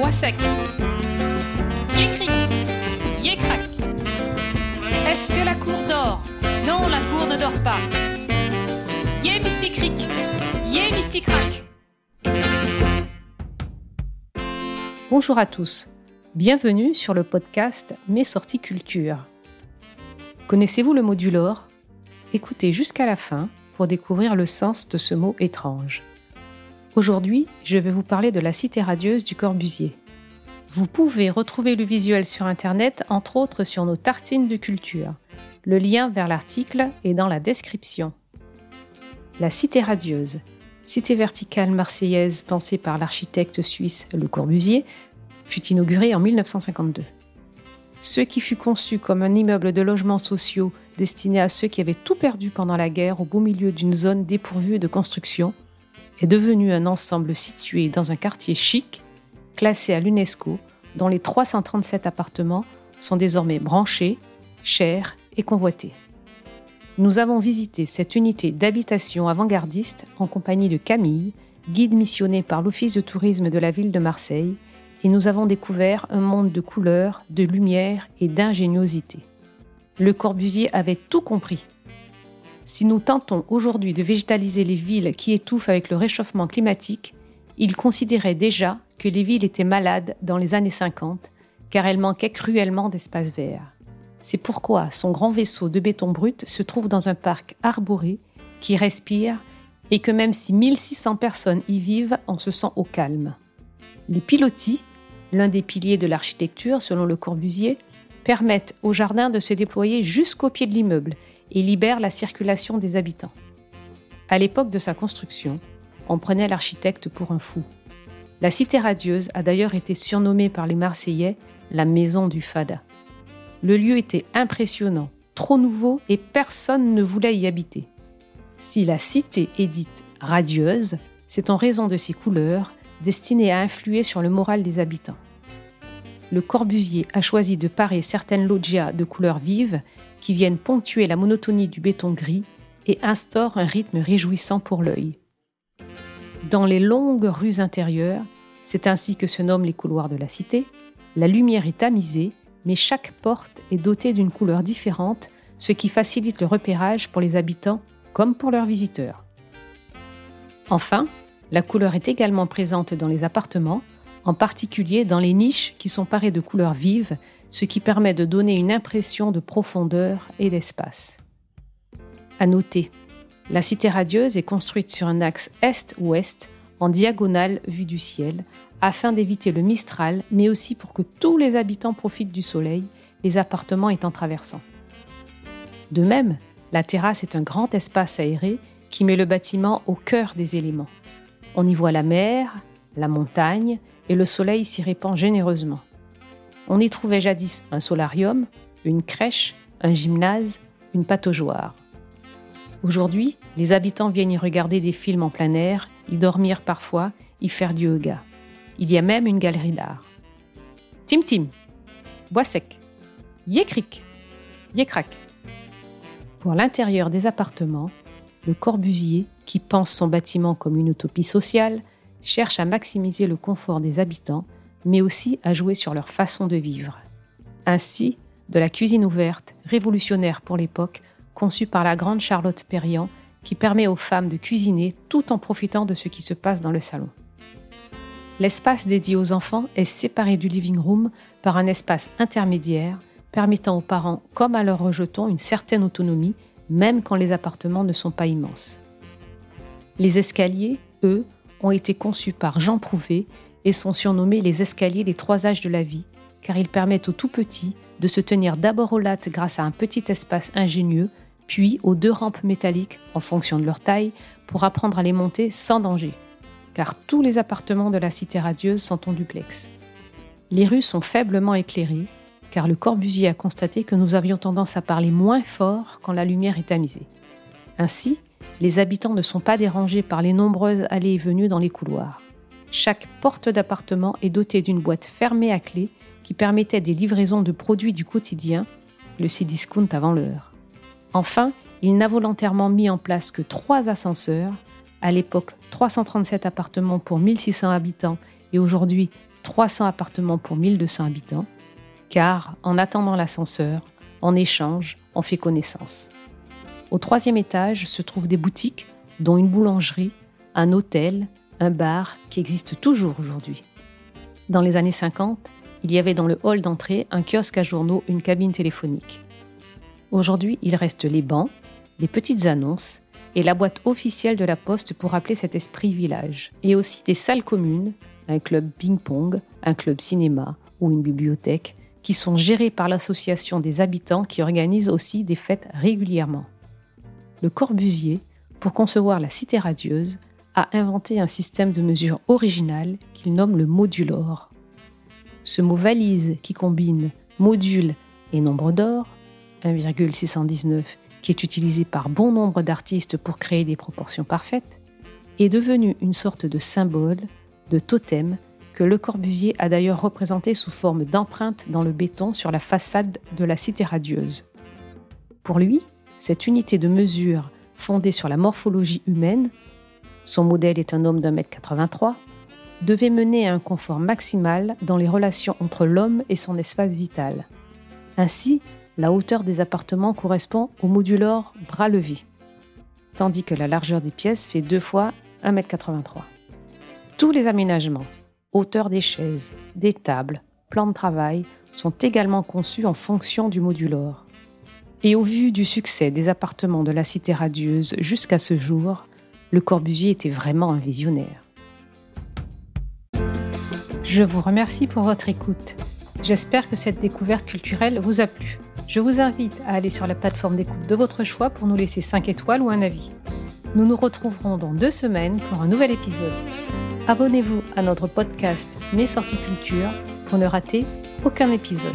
bois sec. Yécric, yécrac. Est-ce que la cour dort? Non, la cour ne dort pas. Yé mysticric, yé mysticrac. Bonjour à tous. Bienvenue sur le podcast Mes sorties culture. Connaissez-vous le mot du lore? Écoutez jusqu'à la fin pour découvrir le sens de ce mot étrange. Aujourd'hui, je vais vous parler de la cité radieuse du Corbusier. Vous pouvez retrouver le visuel sur Internet, entre autres sur nos tartines de culture. Le lien vers l'article est dans la description. La cité radieuse, cité verticale marseillaise pensée par l'architecte suisse Le Corbusier, fut inaugurée en 1952. Ce qui fut conçu comme un immeuble de logements sociaux destiné à ceux qui avaient tout perdu pendant la guerre au beau milieu d'une zone dépourvue de construction, est devenu un ensemble situé dans un quartier chic, classé à l'UNESCO, dont les 337 appartements sont désormais branchés, chers et convoités. Nous avons visité cette unité d'habitation avant-gardiste en compagnie de Camille, guide missionné par l'Office de tourisme de la ville de Marseille, et nous avons découvert un monde de couleurs, de lumière et d'ingéniosité. Le Corbusier avait tout compris si nous tentons aujourd'hui de végétaliser les villes qui étouffent avec le réchauffement climatique, il considérait déjà que les villes étaient malades dans les années 50, car elles manquaient cruellement d'espaces verts. C'est pourquoi son grand vaisseau de béton brut se trouve dans un parc arboré qui respire et que même si 1600 personnes y vivent, on se sent au calme. Les pilotis, l'un des piliers de l'architecture selon le Corbusier, permettent au jardin de se déployer jusqu'au pied de l'immeuble et libère la circulation des habitants. À l'époque de sa construction, on prenait l'architecte pour un fou. La cité radieuse a d'ailleurs été surnommée par les Marseillais la maison du Fada. Le lieu était impressionnant, trop nouveau et personne ne voulait y habiter. Si la cité est dite radieuse, c'est en raison de ses couleurs destinées à influer sur le moral des habitants. Le Corbusier a choisi de parer certaines loggias de couleurs vives qui viennent ponctuer la monotonie du béton gris et instaurent un rythme réjouissant pour l'œil. Dans les longues rues intérieures, c'est ainsi que se nomment les couloirs de la cité, la lumière est tamisée, mais chaque porte est dotée d'une couleur différente, ce qui facilite le repérage pour les habitants comme pour leurs visiteurs. Enfin, la couleur est également présente dans les appartements, en particulier dans les niches qui sont parées de couleurs vives ce qui permet de donner une impression de profondeur et d'espace. À noter, la cité radieuse est construite sur un axe est-ouest en diagonale vue du ciel, afin d'éviter le mistral, mais aussi pour que tous les habitants profitent du soleil, les appartements étant traversants. De même, la terrasse est un grand espace aéré qui met le bâtiment au cœur des éléments. On y voit la mer, la montagne, et le soleil s'y répand généreusement. On y trouvait jadis un solarium, une crèche, un gymnase, une pataugeoire. Aujourd'hui, les habitants viennent y regarder des films en plein air, y dormir parfois, y faire du yoga. Il y a même une galerie d'art. Tim Tim, Bois sec, Yécric, Yécrac. Pour l'intérieur des appartements, le Corbusier, qui pense son bâtiment comme une utopie sociale, cherche à maximiser le confort des habitants mais aussi à jouer sur leur façon de vivre. Ainsi, de la cuisine ouverte, révolutionnaire pour l'époque, conçue par la grande Charlotte Perriand, qui permet aux femmes de cuisiner tout en profitant de ce qui se passe dans le salon. L'espace dédié aux enfants est séparé du living room par un espace intermédiaire permettant aux parents comme à leurs rejetons une certaine autonomie, même quand les appartements ne sont pas immenses. Les escaliers, eux, ont été conçus par Jean Prouvé et sont surnommés les escaliers des trois âges de la vie, car ils permettent aux tout petits de se tenir d'abord aux lattes grâce à un petit espace ingénieux, puis aux deux rampes métalliques en fonction de leur taille pour apprendre à les monter sans danger, car tous les appartements de la cité radieuse sont en duplex. Les rues sont faiblement éclairées, car le Corbusier a constaté que nous avions tendance à parler moins fort quand la lumière est tamisée. Ainsi, les habitants ne sont pas dérangés par les nombreuses allées et venues dans les couloirs. Chaque porte d'appartement est dotée d'une boîte fermée à clé qui permettait des livraisons de produits du quotidien, le Cdiscount avant l'heure. Enfin, il n'a volontairement mis en place que trois ascenseurs, à l'époque 337 appartements pour 1600 habitants et aujourd'hui 300 appartements pour 1200 habitants, car en attendant l'ascenseur, en échange, on fait connaissance. Au troisième étage se trouvent des boutiques, dont une boulangerie, un hôtel, un bar qui existent toujours aujourd'hui. Dans les années 50, il y avait dans le hall d'entrée un kiosque à journaux, une cabine téléphonique. Aujourd'hui, il reste les bancs, les petites annonces et la boîte officielle de la poste pour rappeler cet esprit village. Et aussi des salles communes, un club ping-pong, un club cinéma ou une bibliothèque, qui sont gérées par l'association des habitants qui organise aussi des fêtes régulièrement. Le Corbusier, pour concevoir la cité radieuse, a inventé un système de mesure original qu'il nomme le modulor. Ce mot valise qui combine module et nombre d'or, 1,619, qui est utilisé par bon nombre d'artistes pour créer des proportions parfaites, est devenu une sorte de symbole, de totem, que Le Corbusier a d'ailleurs représenté sous forme d'empreinte dans le béton sur la façade de la cité radieuse. Pour lui, cette unité de mesure fondée sur la morphologie humaine, son modèle est un homme d'un mètre 83, devait mener à un confort maximal dans les relations entre l'homme et son espace vital. Ainsi, la hauteur des appartements correspond au modulor bras levé, tandis que la largeur des pièces fait deux fois 1m83. Tous les aménagements, hauteur des chaises, des tables, plans de travail, sont également conçus en fonction du modulor. Et au vu du succès des appartements de la cité radieuse jusqu'à ce jour, Le Corbusier était vraiment un visionnaire. Je vous remercie pour votre écoute. J'espère que cette découverte culturelle vous a plu. Je vous invite à aller sur la plateforme d'écoute de votre choix pour nous laisser 5 étoiles ou un avis. Nous nous retrouverons dans deux semaines pour un nouvel épisode. Abonnez-vous à notre podcast Mes sorties culture pour ne rater aucun épisode.